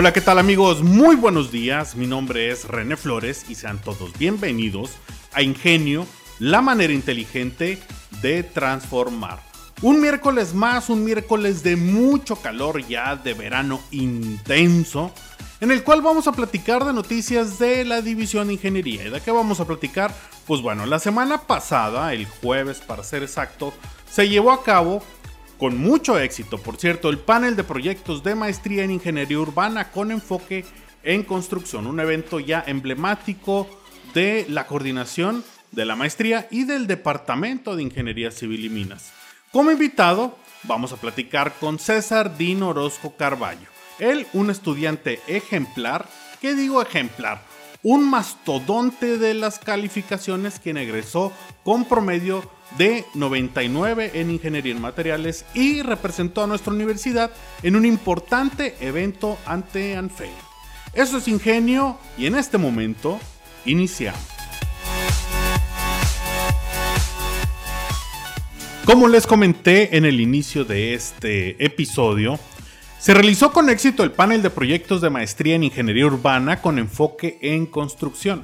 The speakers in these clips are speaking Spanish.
Hola, ¿qué tal amigos? Muy buenos días. Mi nombre es René Flores y sean todos bienvenidos a Ingenio, la manera inteligente de transformar. Un miércoles más, un miércoles de mucho calor ya, de verano intenso, en el cual vamos a platicar de noticias de la División de Ingeniería. ¿Y de qué vamos a platicar? Pues bueno, la semana pasada, el jueves para ser exacto, se llevó a cabo con mucho éxito, por cierto, el panel de proyectos de maestría en ingeniería urbana con enfoque en construcción, un evento ya emblemático de la coordinación de la maestría y del Departamento de Ingeniería Civil y Minas. Como invitado, vamos a platicar con César Dino Orozco Carballo. Él, un estudiante ejemplar, ¿qué digo ejemplar? Un mastodonte de las calificaciones quien egresó con promedio de 99 en Ingeniería en Materiales y representó a nuestra universidad en un importante evento ante ANFE. Eso es ingenio y en este momento iniciamos. Como les comenté en el inicio de este episodio, se realizó con éxito el panel de proyectos de maestría en ingeniería urbana con enfoque en construcción.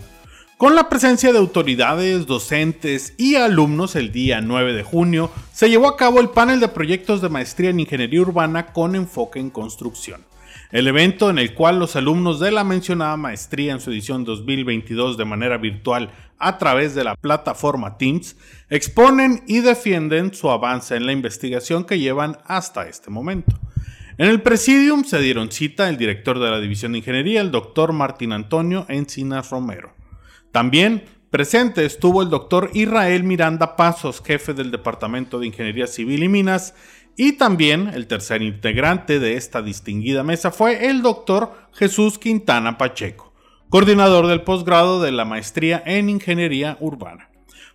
Con la presencia de autoridades, docentes y alumnos el día 9 de junio, se llevó a cabo el panel de proyectos de maestría en ingeniería urbana con enfoque en construcción. El evento en el cual los alumnos de la mencionada maestría en su edición 2022 de manera virtual a través de la plataforma Teams exponen y defienden su avance en la investigación que llevan hasta este momento. En el presidium se dieron cita el director de la División de Ingeniería, el doctor Martín Antonio Encinas Romero. También presente estuvo el doctor Israel Miranda Pasos, jefe del Departamento de Ingeniería Civil y Minas, y también el tercer integrante de esta distinguida mesa fue el doctor Jesús Quintana Pacheco, coordinador del posgrado de la maestría en Ingeniería Urbana.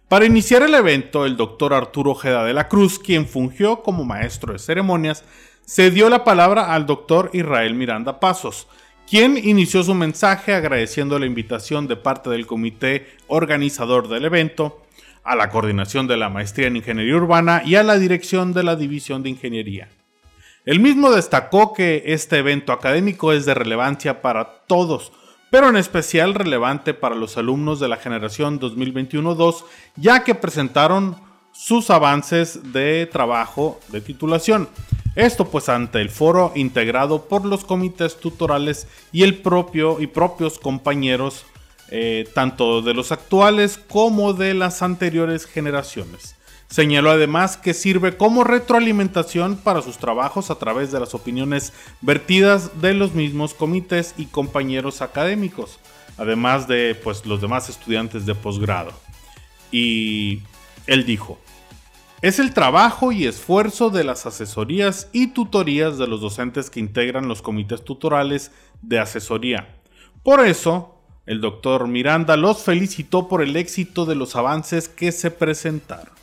Para iniciar el evento, el doctor Arturo Ojeda de la Cruz, quien fungió como maestro de ceremonias, se dio la palabra al doctor Israel Miranda Pasos, quien inició su mensaje agradeciendo la invitación de parte del comité organizador del evento, a la coordinación de la maestría en ingeniería urbana y a la dirección de la división de ingeniería. El mismo destacó que este evento académico es de relevancia para todos, pero en especial relevante para los alumnos de la generación 2021-2, ya que presentaron sus avances de trabajo de titulación esto pues ante el foro integrado por los comités tutorales y el propio y propios compañeros eh, tanto de los actuales como de las anteriores generaciones. Señaló además que sirve como retroalimentación para sus trabajos a través de las opiniones vertidas de los mismos comités y compañeros académicos, además de pues, los demás estudiantes de posgrado. Y él dijo, es el trabajo y esfuerzo de las asesorías y tutorías de los docentes que integran los comités tutorales de asesoría. Por eso, el doctor Miranda los felicitó por el éxito de los avances que se presentaron.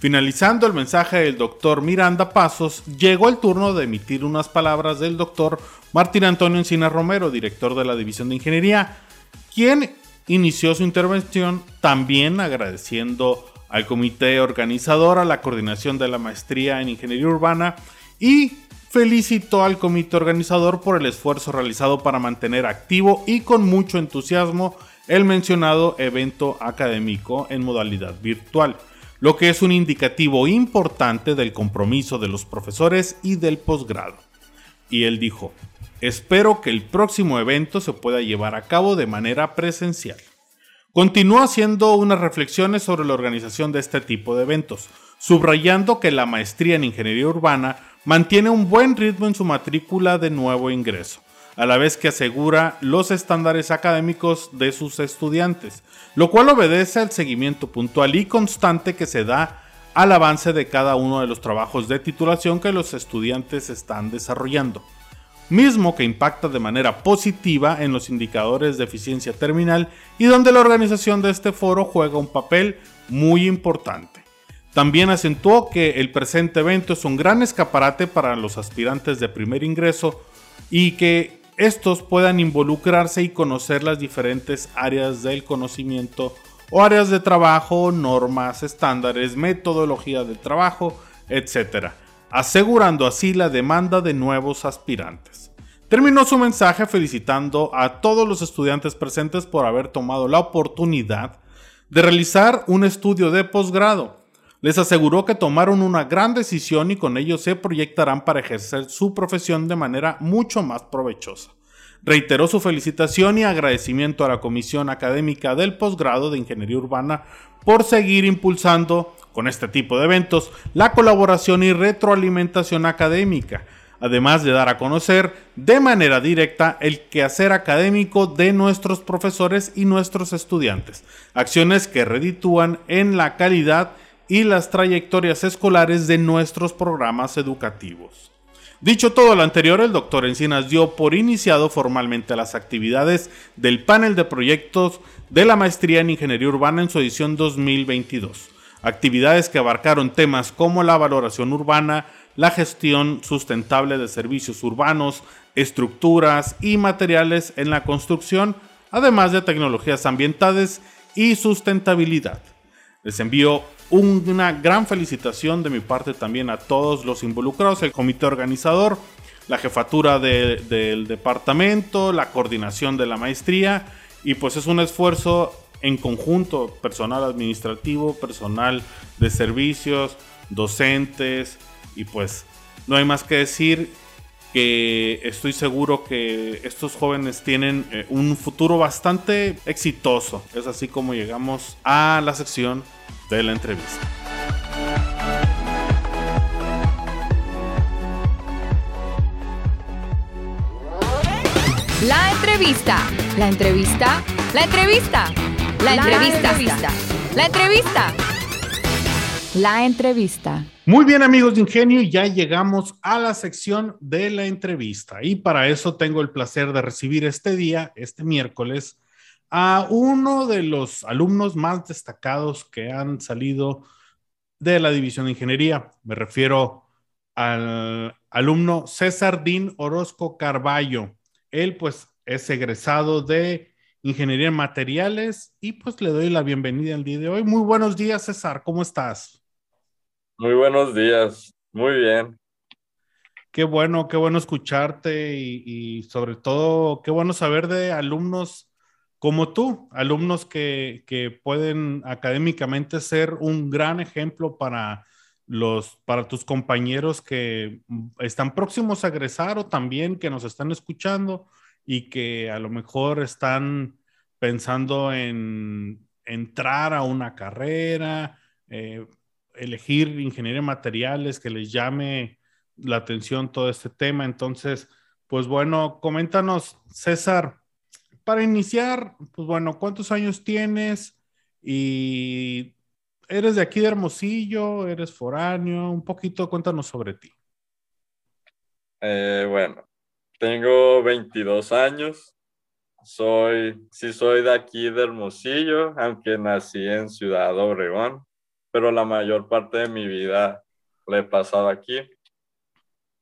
Finalizando el mensaje del doctor Miranda Pasos, llegó el turno de emitir unas palabras del doctor Martín Antonio Encina Romero, director de la División de Ingeniería, quien inició su intervención también agradeciendo al comité organizador, a la coordinación de la maestría en ingeniería urbana y felicitó al comité organizador por el esfuerzo realizado para mantener activo y con mucho entusiasmo el mencionado evento académico en modalidad virtual, lo que es un indicativo importante del compromiso de los profesores y del posgrado. Y él dijo, espero que el próximo evento se pueda llevar a cabo de manera presencial. Continuó haciendo unas reflexiones sobre la organización de este tipo de eventos, subrayando que la maestría en ingeniería urbana mantiene un buen ritmo en su matrícula de nuevo ingreso, a la vez que asegura los estándares académicos de sus estudiantes, lo cual obedece al seguimiento puntual y constante que se da al avance de cada uno de los trabajos de titulación que los estudiantes están desarrollando, mismo que impacta de manera positiva en los indicadores de eficiencia terminal y donde la organización de este foro juega un papel muy importante. También acentuó que el presente evento es un gran escaparate para los aspirantes de primer ingreso y que estos puedan involucrarse y conocer las diferentes áreas del conocimiento o áreas de trabajo, normas, estándares, metodología de trabajo, etc., asegurando así la demanda de nuevos aspirantes. Terminó su mensaje felicitando a todos los estudiantes presentes por haber tomado la oportunidad de realizar un estudio de posgrado les aseguró que tomaron una gran decisión y con ello se proyectarán para ejercer su profesión de manera mucho más provechosa. Reiteró su felicitación y agradecimiento a la Comisión Académica del Posgrado de Ingeniería Urbana por seguir impulsando, con este tipo de eventos, la colaboración y retroalimentación académica, además de dar a conocer de manera directa el quehacer académico de nuestros profesores y nuestros estudiantes, acciones que reditúan en la calidad y las trayectorias escolares de nuestros programas educativos. Dicho todo lo anterior, el doctor Encinas dio por iniciado formalmente las actividades del panel de proyectos de la maestría en Ingeniería Urbana en su edición 2022. Actividades que abarcaron temas como la valoración urbana, la gestión sustentable de servicios urbanos, estructuras y materiales en la construcción, además de tecnologías ambientales y sustentabilidad. Les envío una gran felicitación de mi parte también a todos los involucrados, el comité organizador, la jefatura del departamento, la coordinación de la maestría y pues es un esfuerzo en conjunto, personal administrativo, personal de servicios, docentes y pues no hay más que decir que estoy seguro que estos jóvenes tienen eh, un futuro bastante exitoso. Es así como llegamos a la sección de la entrevista. La entrevista. La entrevista. La entrevista. La entrevista. La entrevista. La entrevista. Muy bien amigos de Ingenio, ya llegamos a la sección de la entrevista y para eso tengo el placer de recibir este día, este miércoles, a uno de los alumnos más destacados que han salido de la División de Ingeniería. Me refiero al alumno César Dín Orozco Carballo. Él pues es egresado de Ingeniería en Materiales y pues le doy la bienvenida al día de hoy. Muy buenos días César, ¿cómo estás? Muy buenos días, muy bien. Qué bueno, qué bueno escucharte y, y sobre todo qué bueno saber de alumnos como tú, alumnos que, pueden académicamente ser un gran ejemplo para los para tus compañeros que están próximos a egresar o también que nos están escuchando y que a lo mejor están pensando en entrar a una carrera, eh, elegir ingeniería de materiales que les llame la atención todo este tema. Entonces, pues bueno, coméntanos, César, para iniciar, pues bueno, ¿cuántos años tienes? Y eres de aquí de Hermosillo, eres foráneo, un poquito cuéntanos sobre ti. Eh, bueno, tengo 22 años. Soy, sí soy de aquí de Hermosillo, aunque nací en Ciudad Obregón, pero la mayor parte de mi vida la he pasado aquí.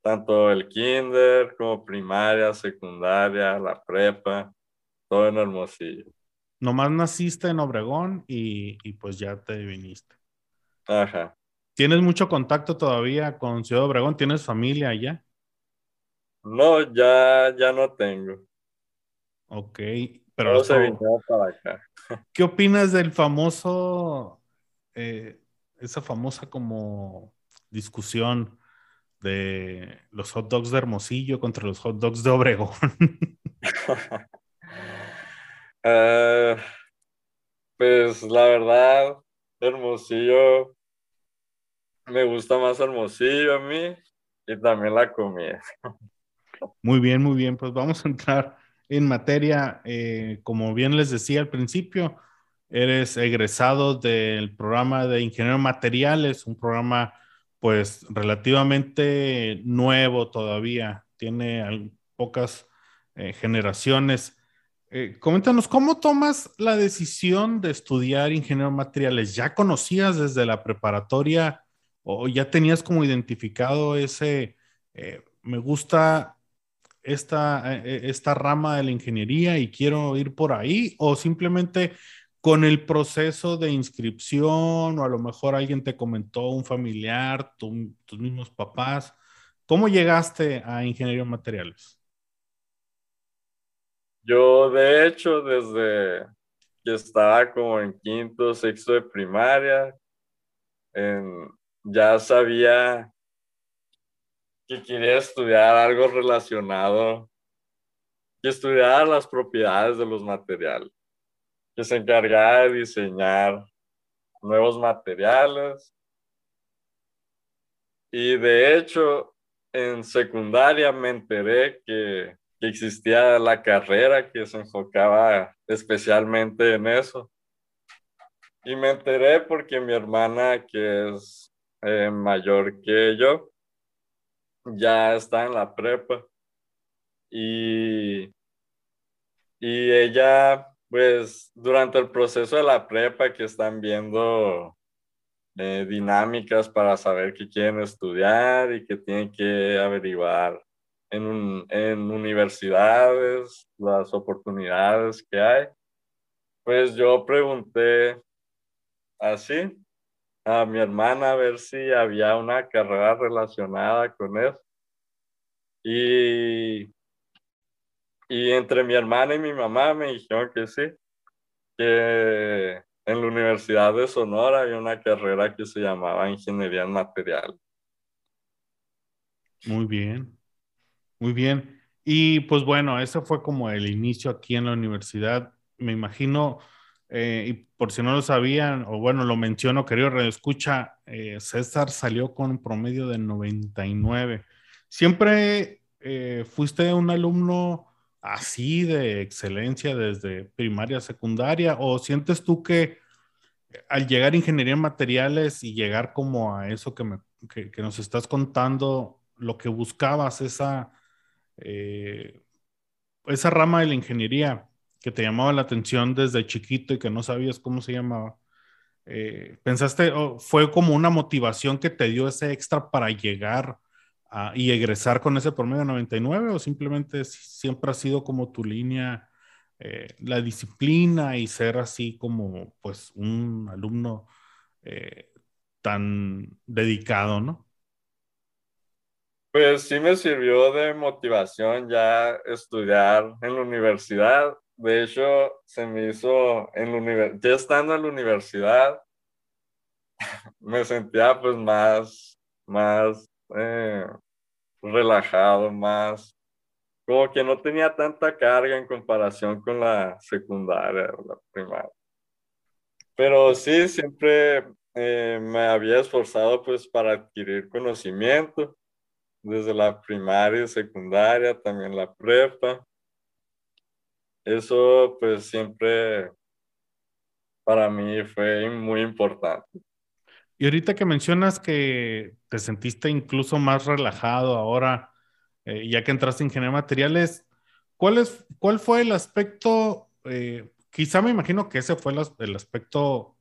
Tanto el kinder como primaria, secundaria, la prepa todo en Hermosillo. Nomás naciste en Obregón y, pues ya te viniste. Ajá. ¿Tienes mucho contacto todavía con Ciudad Obregón? ¿Tienes familia allá? No, ya, ya no tengo. Ok, pero... para acá. ¿Qué opinas del famoso, eh, esa famosa como discusión de los hot dogs de Hermosillo contra los hot dogs de Obregón? Uh, pues la verdad, Hermosillo, me gusta más Hermosillo a mí y también la comida. Muy bien, muy bien. Pues vamos a entrar en materia. Eh, como bien les decía al principio, eres egresado del programa de ingeniero materiales, un programa pues relativamente nuevo todavía, tiene pocas eh, generaciones. Eh, coméntanos, ¿cómo tomas la decisión de estudiar ingeniero materiales? ¿Ya conocías desde la preparatoria o ya tenías como identificado ese, eh, me gusta esta, esta rama de la ingeniería y quiero ir por ahí? ¿O simplemente con el proceso de inscripción o a lo mejor alguien te comentó, un familiar, tus mismos papás. ¿Cómo llegaste a ingeniería en materiales? Yo, de hecho, desde que estaba como en quinto, sexto de primaria, ya sabía que quería estudiar algo relacionado, que estudiar las propiedades de los materiales que se encargaba de diseñar nuevos materiales. Y de hecho, en secundaria me enteré que, existía la carrera que se enfocaba especialmente en eso. Y me enteré porque mi hermana, que es eh, mayor que yo, ya está en la prepa. Y, y ella pues durante el proceso de la prepa que están viendo eh, dinámicas para saber qué quieren estudiar y que tienen que averiguar en, en universidades las oportunidades que hay, pues yo pregunté así a mi hermana a ver si había una carrera relacionada con eso. Y y entre mi hermana y mi mamá me dijeron que sí, que en la Universidad de Sonora había una carrera que se llamaba Ingeniería en Material. Muy bien, muy bien. Y pues bueno, ese fue como el inicio aquí en la universidad. Me imagino, eh, y por si no lo sabían, o bueno, lo menciono, querido Radio Escucha, eh, César salió con un promedio de 99. ¿Siempre eh, fuiste un alumno así de excelencia desde primaria, secundaria? ¿O sientes tú que al llegar a ingeniería en materiales y llegar como a eso que, me, nos estás contando, lo que buscabas, esa, eh, esa rama de la ingeniería que te llamaba la atención desde chiquito y que no sabías cómo se llamaba? Eh, ¿Pensaste, fue como una motivación que te dio ese extra para llegar y egresar con ese promedio 99 o simplemente siempre ha sido como tu línea eh, la disciplina y ser así como pues un alumno eh, tan dedicado, ¿no? Pues sí me sirvió de motivación ya estudiar en la universidad. De hecho, se me hizo en la universidad, ya estando en la universidad, me sentía pues más, más eh, relajado, más, como que no tenía tanta carga en comparación con la secundaria o la primaria. Pero sí, siempre eh, me había esforzado pues para adquirir conocimiento, desde la primaria, secundaria, también la prepa. Eso pues siempre para mí fue muy importante. Y ahorita que mencionas que te sentiste incluso más relajado ahora, eh, ya que entraste en ingeniería de materiales, ¿cuál, es, cuál fue el aspecto? Eh, quizá me imagino que ese fue el, aspecto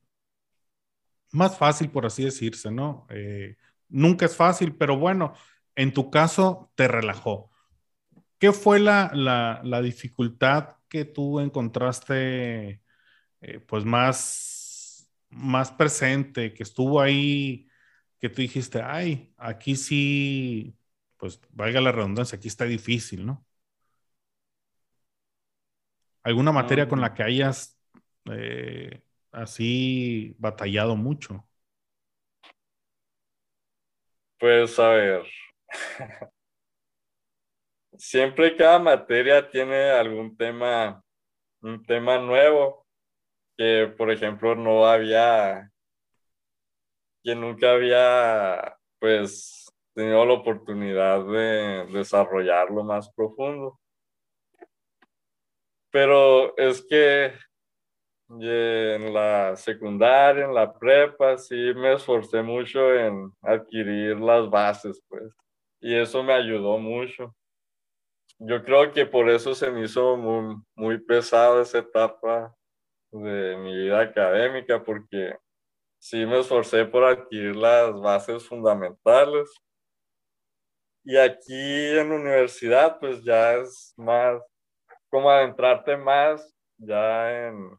más fácil, por así decirse, ¿no? Eh, nunca es fácil, pero bueno, en tu caso te relajó. ¿Qué fue la, la dificultad que tú encontraste, pues más más presente, que estuvo ahí, que tú dijiste, ay, aquí sí, pues valga la redundancia, aquí está difícil, ¿no? ¿Alguna materia con la que hayas eh, así batallado mucho? Pues a ver, siempre cada materia tiene algún tema, un tema nuevo que, por ejemplo, no había, que nunca había, pues, tenido la oportunidad de desarrollarlo más profundo. Pero es que Y en la secundaria, en la prepa, sí me esforcé mucho en adquirir las bases, pues. Y eso me ayudó mucho. Yo creo que por eso se me hizo muy, muy pesada esa etapa de mi vida académica, porque sí me esforcé por adquirir las bases fundamentales. Y aquí en la universidad, pues ya es más como adentrarte más ya en,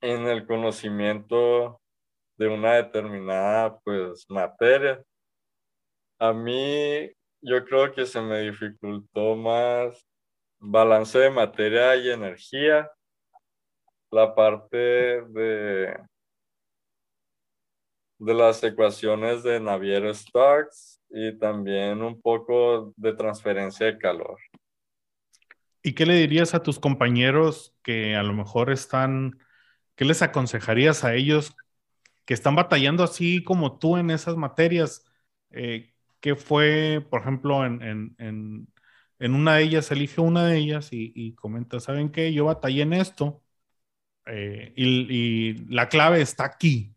en el conocimiento de una determinada pues materia. A mí yo creo que se me dificultó más balance de materia y energía, la parte de de las ecuaciones de Navier-Stokes y también un poco de transferencia de calor. ¿Y qué le dirías a tus compañeros que a lo mejor están, qué les aconsejarías a ellos que están batallando así como tú en esas materias? Eh, ¿Qué fue, por ejemplo, en, una de ellas, elige una de ellas y, comenta, ¿saben qué? Yo batallé en esto eh, y la clave está aquí,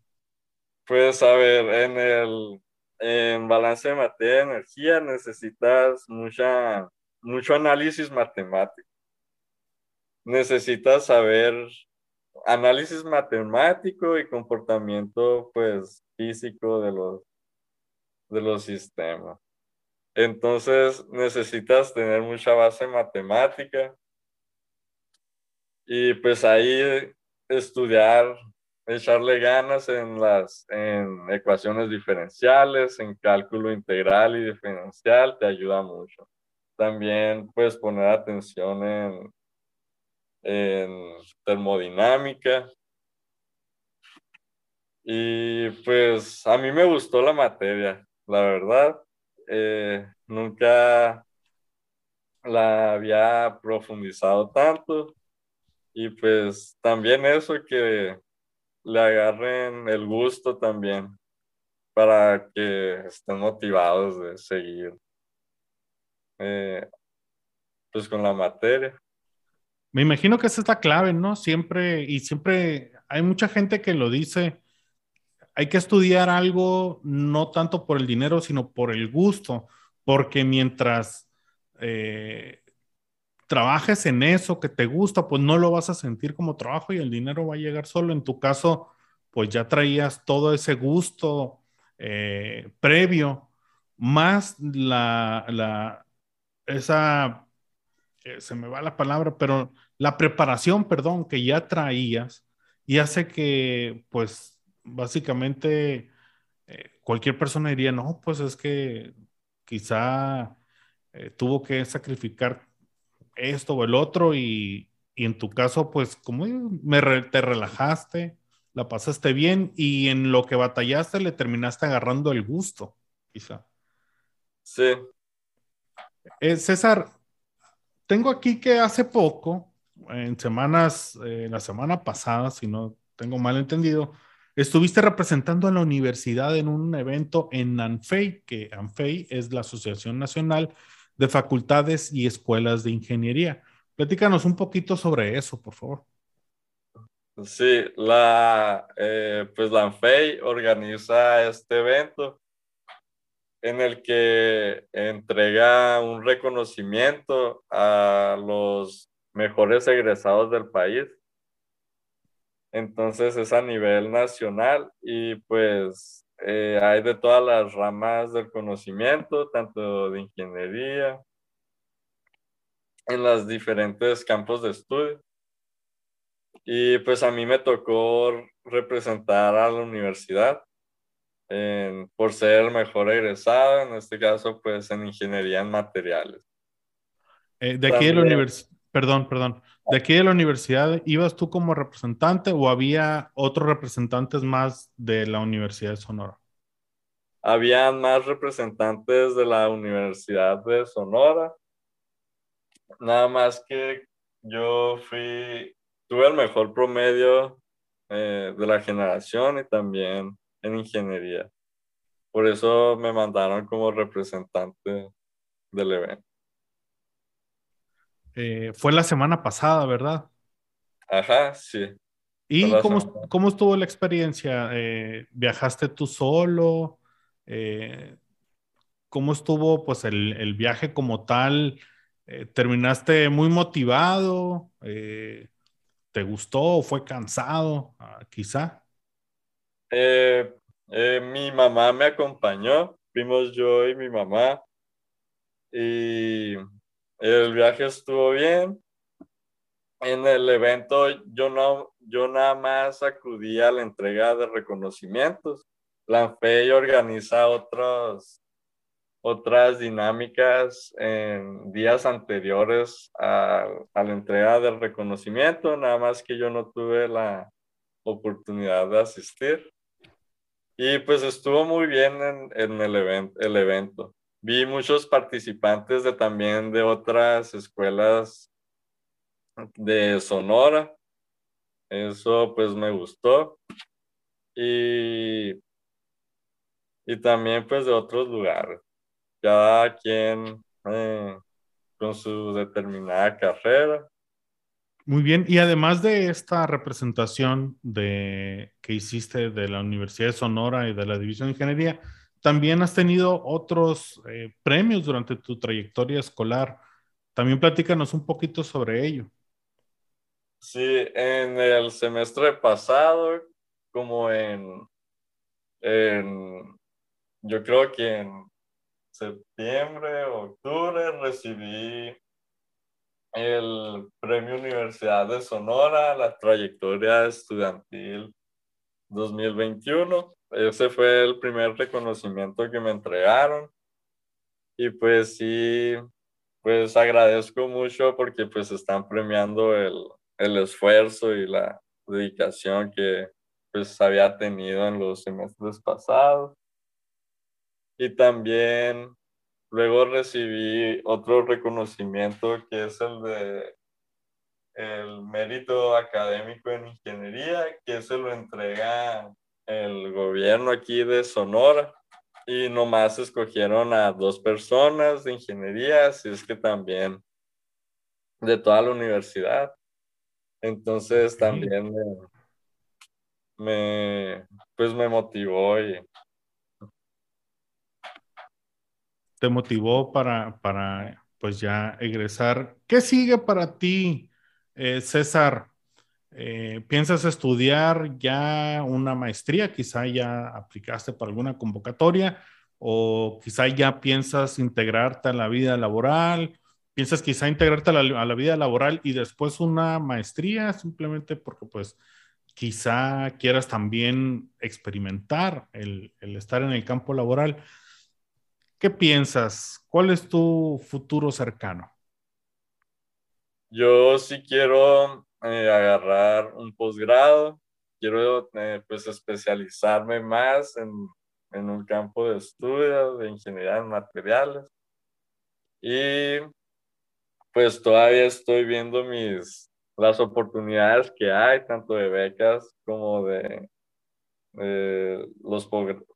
pues a ver, en el en balance de materia de energía necesitas mucha, mucho análisis matemático. Necesitas saber análisis matemático y comportamiento pues físico de los, de los sistemas. Entonces necesitas tener mucha base matemática y pues ahí estudiar echarle ganas en las en ecuaciones diferenciales, en cálculo integral y diferencial, te ayuda mucho. También puedes poner atención en, en termodinámica. Y pues a mí me gustó la materia, la verdad. Eh, nunca la había profundizado tanto. Y pues también eso que le agarren el gusto también para que estén motivados de seguir eh, pues con la materia. Me imagino que esa es la clave, ¿no? Siempre, y siempre hay mucha gente que lo dice, hay que estudiar algo no tanto por el dinero, sino por el gusto, porque mientras eh, trabajes en eso que te gusta, pues no lo vas a sentir como trabajo y el dinero va a llegar solo. En tu caso, pues ya traías todo ese gusto eh, previo, más la, la esa, eh, se me va la palabra, pero la preparación, perdón, que ya traías y hace que, pues, básicamente eh, cualquier persona diría, no, pues es que quizá tuvo que sacrificar esto o el otro y, en tu caso, pues como me te relajaste, la pasaste bien y en lo que batallaste le terminaste agarrando el gusto, quizá. Sí. Eh, César, tengo aquí que hace poco, en semanas, eh, la semana pasada, si no tengo mal entendido, estuviste representando a la universidad en un evento en ANFEI, que ANFEI es la Asociación Nacional de facultades y escuelas de ingeniería. Platícanos un poquito sobre eso, por favor. Sí, la, eh, pues la ANFEI organiza este evento en el que entrega un reconocimiento a los mejores egresados del país. Entonces es a nivel nacional y pues eh, hay de todas las ramas del conocimiento, tanto de ingeniería, en los diferentes campos de estudio. Y pues a mí me tocó representar a la universidad por ser el mejor egresado, en este caso pues en ingeniería en materiales. Eh, de aquí de la universidad, perdón, perdón, de aquí de la universidad, ¿ibas tú como representante o había otros representantes más de la Universidad de Sonora? Habían más representantes de la Universidad de Sonora. Nada más que yo fui, tuve el mejor promedio eh, de la generación y también en ingeniería. Por eso me mandaron como representante del evento. Eh, fue la semana pasada, ¿verdad? Ajá, sí. ¿Y cómo, cómo, estuvo la experiencia? Eh, ¿Viajaste tú solo? Eh, ¿Cómo estuvo pues el, el viaje como tal? ¿Terminaste muy motivado? ¿Te gustó o fue cansado? Ah, quizá. mi mamá me acompañó, fuimos yo y mi mamá. Y el viaje estuvo bien. En el evento yo no, yo nada más acudí a la entrega de reconocimientos. La FEI organiza otros, otras dinámicas en días anteriores a, a, la entrega del reconocimiento, nada más que yo no tuve la oportunidad de asistir. Y pues estuvo muy bien en, el evento vi muchos participantes de también de otras escuelas de Sonora. Eso pues me gustó. Y, y también pues de otros lugares. Cada quien eh, con su determinada carrera. Muy bien, y además de esta representación de, que hiciste de la Universidad de Sonora y de la División de Ingeniería, también has tenido otros eh, premios durante tu trayectoria escolar. También platícanos un poquito sobre ello. Sí, en el semestre pasado, como en, yo creo que en septiembre, octubre, recibí el Premio Universidad de Sonora, la trayectoria estudiantil 2021 ese fue el primer reconocimiento que me entregaron. Y pues sí, pues agradezco mucho porque pues están premiando el, el esfuerzo y la dedicación que pues había tenido en los semestres pasados. Y también luego recibí otro reconocimiento que es el de el mérito académico en ingeniería, que se lo entrega el gobierno aquí de Sonora y nomás escogieron a dos personas de ingeniería, así es que también de toda la universidad. Entonces también me, pues me motivó y te motivó para, para pues ya egresar. ¿Qué sigue para ti, eh, César? Eh, ¿Piensas estudiar ya una maestría? Quizá ya aplicaste para alguna convocatoria o quizá ya piensas integrarte a la vida laboral. ¿Piensas quizá integrarte a la, vida laboral y después una maestría simplemente porque pues quizá quieras también experimentar el, el estar en el campo laboral? ¿Qué piensas? ¿Cuál es tu futuro cercano? Yo sí quiero eh, agarrar un posgrado, quiero eh, pues especializarme más en, en, un campo de estudio de ingeniería en materiales. Y pues todavía estoy viendo mis las oportunidades que hay tanto de becas como de, los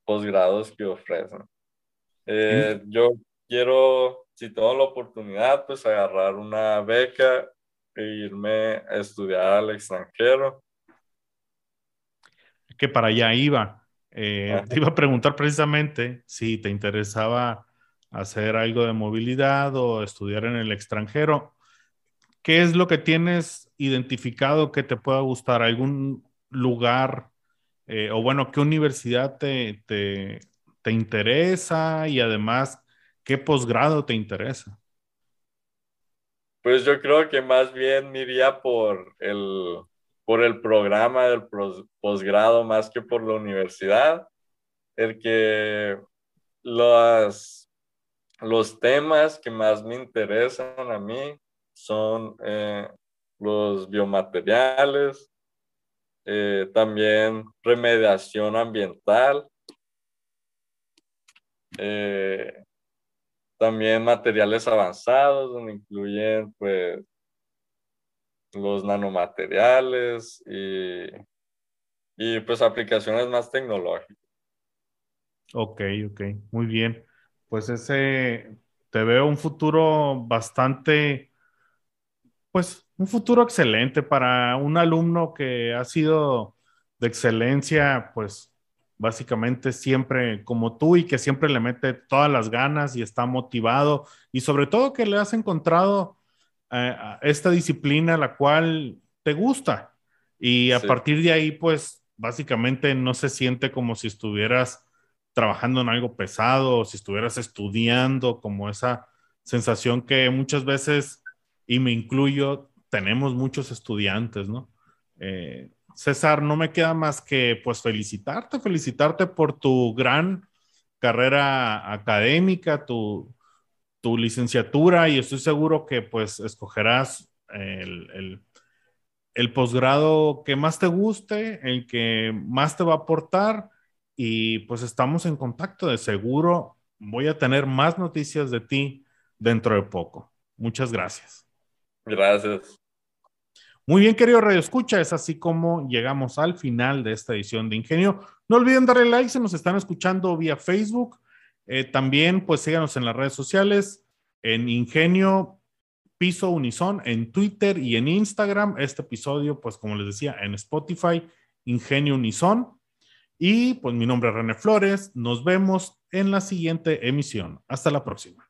posgrados que ofrecen. Eh, yo quiero, si tengo la oportunidad, pues agarrar una beca irme a estudiar al extranjero. Que para allá iba. Eh, te iba a preguntar precisamente si te interesaba hacer algo de movilidad o estudiar en el extranjero. ¿Qué es lo que tienes identificado que te pueda gustar? ¿Algún lugar eh, o bueno, qué universidad te, te, te interesa y además qué posgrado te interesa? Pues yo creo que más bien iría por el, por el programa del posgrado más que por la universidad. El que los, los temas que más me interesan a mí son eh, los biomateriales, eh, también remediación ambiental, eh, también materiales avanzados, donde incluyen pues los nanomateriales y, y pues aplicaciones más tecnológicas. Ok, ok, muy bien. Pues ese, te veo un futuro bastante, pues un futuro excelente para un alumno que ha sido de excelencia, pues básicamente siempre como tú y que siempre le mete todas las ganas y está motivado y sobre todo que le has encontrado eh, esta disciplina la cual te gusta y a partir de ahí pues básicamente no se siente como si estuvieras trabajando en algo pesado o si estuvieras estudiando como esa sensación que muchas veces y me incluyo tenemos muchos estudiantes, ¿no? Eh, César, no me queda más que pues felicitarte, felicitarte por tu gran carrera académica, tu, licenciatura y estoy seguro que pues escogerás el, el, posgrado que más te guste, el que más te va a aportar y pues estamos en contacto de seguro. Voy a tener más noticias de ti dentro de poco. Muchas gracias. Gracias. Muy bien, querido Radio Escucha, es así como llegamos al final de esta edición de Ingenio. No olviden darle like si nos están escuchando vía Facebook. Eh, también, pues síganos en las redes sociales, en Ingenio Piso Unison, en Twitter y en Instagram. Este episodio, pues como les decía, en Spotify, Ingenio Unison. Y pues mi nombre es René Flores. Nos vemos en la siguiente emisión. Hasta la próxima.